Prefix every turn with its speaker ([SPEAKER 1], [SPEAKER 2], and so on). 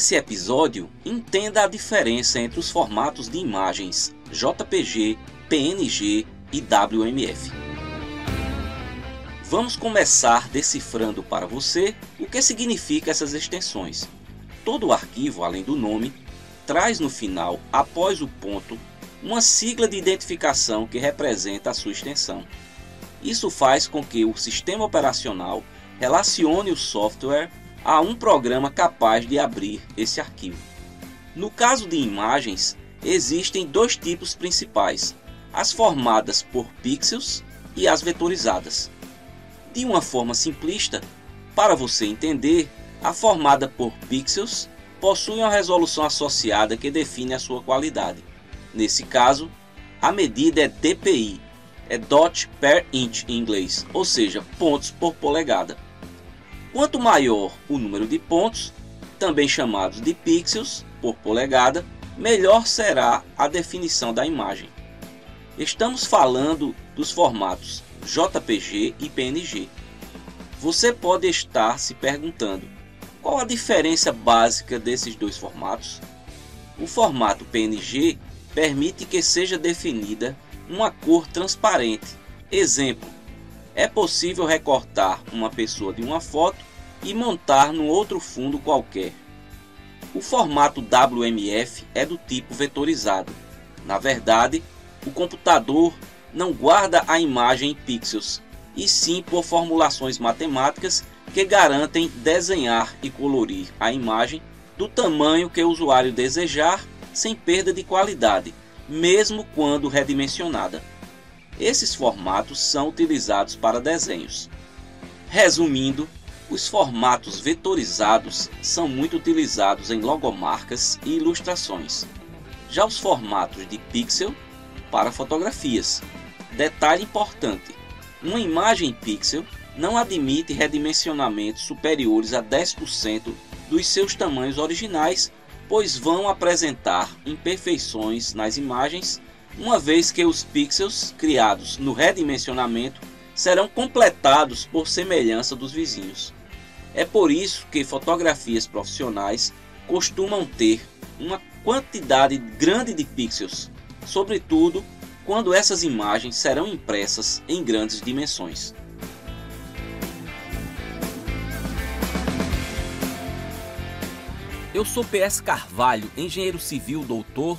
[SPEAKER 1] Nesse episódio, entenda a diferença entre os formatos de imagens JPG, PNG e WMF. Vamos começar decifrando para você o que significa essas extensões. Todo arquivo, além do nome, traz no final, após o ponto, uma sigla de identificação que representa a sua extensão. Isso faz com que o sistema operacional relacione o software a um programa capaz de abrir esse arquivo. No caso de imagens, existem dois tipos principais: as formadas por pixels e as vetorizadas. De uma forma simplista, para você entender, a formada por pixels possui uma resolução associada que define a sua qualidade. Nesse caso, a medida é dpi, é dot per inch em inglês, ou seja, pontos por polegada. Quanto maior o número de pontos, também chamados de pixels por polegada, melhor será a definição da imagem. Estamos falando dos formatos JPG e PNG. Você pode estar se perguntando qual a diferença básica desses dois formatos. O formato PNG permite que seja definida uma cor transparente. Exemplo: é possível recortar uma pessoa de uma foto e montar no outro fundo qualquer. O formato WMF é do tipo vetorizado. Na verdade, o computador não guarda a imagem em pixels, e sim por formulações matemáticas que garantem desenhar e colorir a imagem do tamanho que o usuário desejar sem perda de qualidade, mesmo quando redimensionada. Esses formatos são utilizados para desenhos. Resumindo, os formatos vetorizados são muito utilizados em logomarcas e ilustrações. Já os formatos de pixel para fotografias. Detalhe importante: uma imagem pixel não admite redimensionamentos superiores a 10% dos seus tamanhos originais, pois vão apresentar imperfeições nas imagens, uma vez que os pixels criados no redimensionamento serão completados por semelhança dos vizinhos. É por isso que fotografias profissionais costumam ter uma quantidade grande de pixels, sobretudo quando essas imagens serão impressas em grandes dimensões. Eu sou PS Carvalho, engenheiro civil, doutor,